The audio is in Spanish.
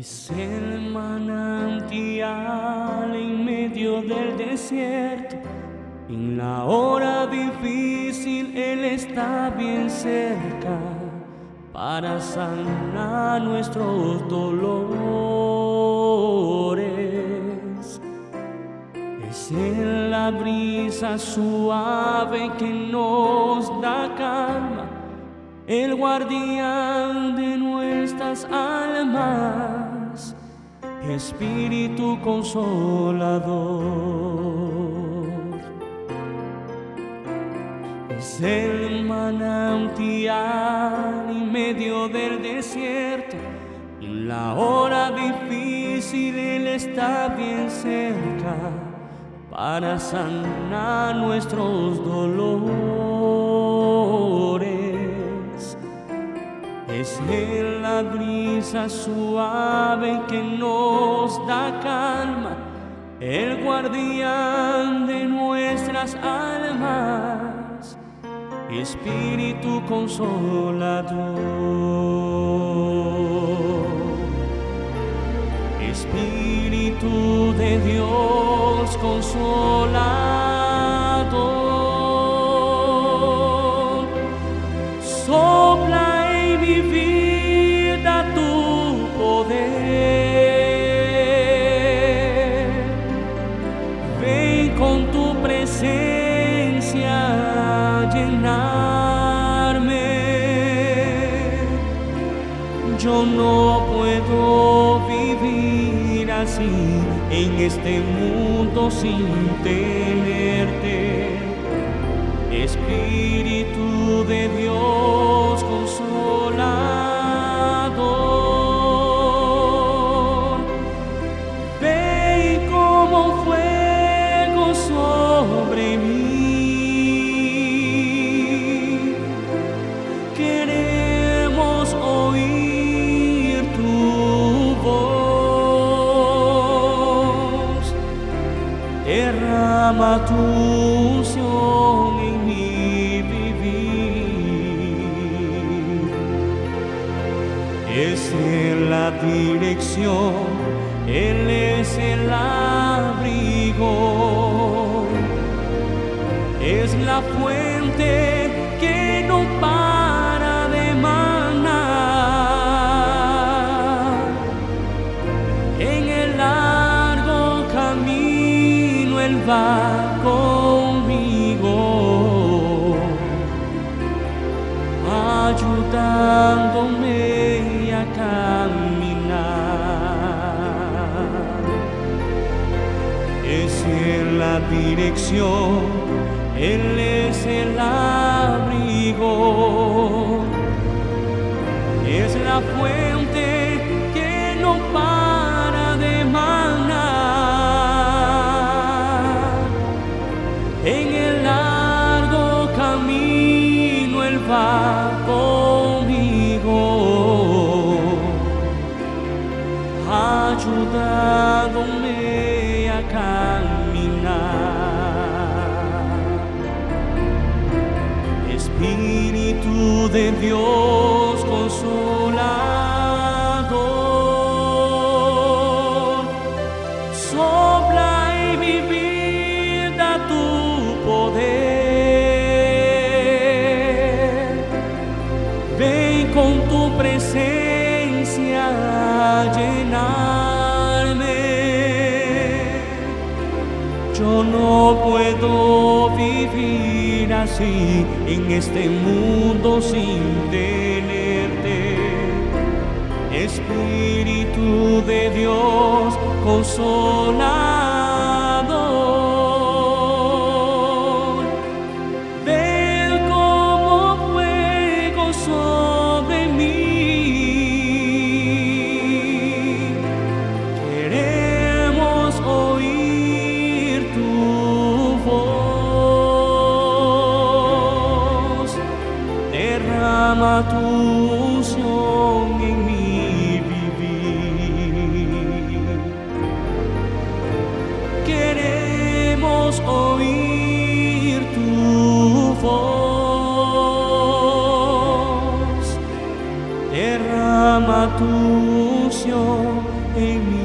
Es el manantial en medio del desierto. En la hora difícil Él está bien cerca para sanar nuestros dolores. Es en la brisa suave que nos da calma, el guardián de nuestras almas Espíritu consolador. Es el manantial en medio del desierto. En la hora difícil Él está bien cerca para sanar nuestros dolores. Es la brisa suave que nos da calma, el guardián de nuestras almas, Espíritu consolador. Espíritu de Dios consolador. Este mundo sin tenerte. Espíritu de Dios consolador, derrama tu unción en mi vivir. Es en la dirección, Él es el abrigo, es la fuente ayudándome a caminar. Es en la dirección, Él es el abrigo, es la fuente que no para de manar. En el largo camino Él va ayudándome a caminar. Espíritu de Dios Yo no puedo vivir así en este mundo sin tenerte. Espíritu de Dios consolador. Oír tu voz. Derrama tu unción en mí.